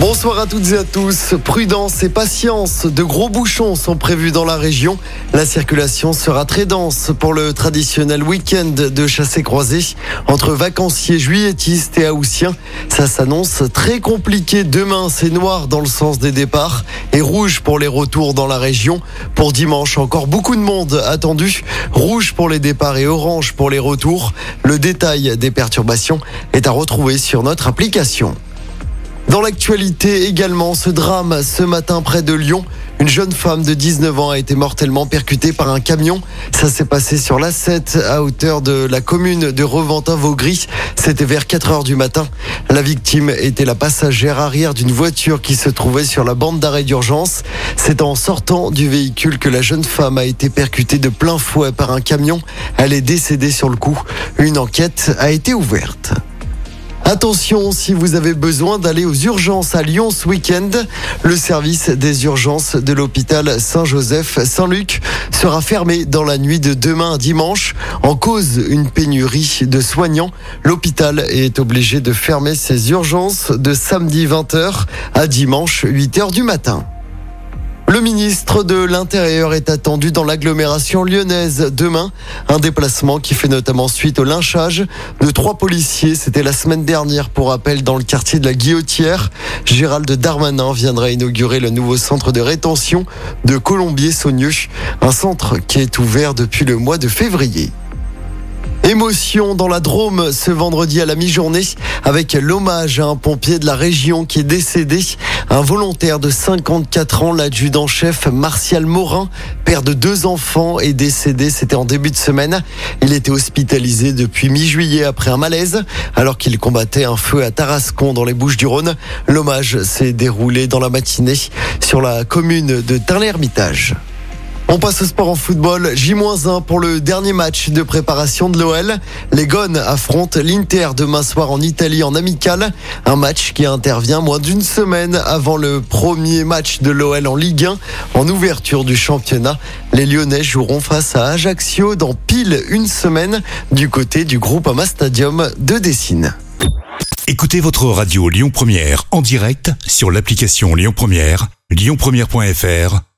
Bonsoir à toutes et à tous. Prudence et patience. De gros bouchons sont prévus dans la région. La circulation sera très dense pour le traditionnel week-end de chassé-croisé entre vacanciers juilletistes et haussiens. Ça s'annonce très compliqué. Demain, c'est noir dans le sens des départs et rouge pour les retours dans la région. Pour dimanche, encore beaucoup de monde attendu. Rouge pour les départs et orange pour les retours. Le détail des perturbations est à retrouver sur notre application. Dans l'actualité également, ce drame ce matin près de Lyon. Une jeune femme de 19 ans a été mortellement percutée par un camion. Ça s'est passé sur l'A7 à hauteur de la commune de Reventin-Vaugry. C'était vers 4 heures du matin. La victime était la passagère arrière d'une voiture qui se trouvait sur la bande d'arrêt d'urgence. C'est en sortant du véhicule que la jeune femme a été percutée de plein fouet par un camion. Elle est décédée sur le coup. Une enquête a été ouverte. Attention, si vous avez besoin d'aller aux urgences à Lyon ce week-end, le service des urgences de l'hôpital Saint-Joseph-Saint-Luc sera fermé dans la nuit de demain à dimanche en cause une pénurie de soignants. L'hôpital est obligé de fermer ses urgences de samedi 20h à dimanche 8h du matin. Le ministre de l'Intérieur est attendu dans l'agglomération lyonnaise demain. Un déplacement qui fait notamment suite au lynchage de trois policiers. C'était la semaine dernière pour rappel dans le quartier de la Guillotière. Gérald Darmanin viendra inaugurer le nouveau centre de rétention de Colombier-Saunieux. Un centre qui est ouvert depuis le mois de février. Émotion dans la Drôme ce vendredi à la mi-journée avec l'hommage à un pompier de la région qui est décédé. Un volontaire de 54 ans, l'adjudant-chef Martial Morin, père de deux enfants, est décédé. C'était en début de semaine. Il était hospitalisé depuis mi-juillet après un malaise alors qu'il combattait un feu à Tarascon dans les Bouches-du-Rhône. L'hommage s'est déroulé dans la matinée sur la commune de Tain-l'Hermitage. On passe au sport en football. J-1 pour le dernier match de préparation de l'OL. Les Gones affrontent l'Inter demain soir en Italie en amical. Un match qui intervient moins d'une semaine avant le premier match de l'OL en Ligue 1 en ouverture du championnat. Les Lyonnais joueront face à Ajaccio dans pile une semaine du côté du groupe Ama Stadium de Dessine. Écoutez votre radio Lyon Première en direct sur l'application Lyon Première, lyonpremière.fr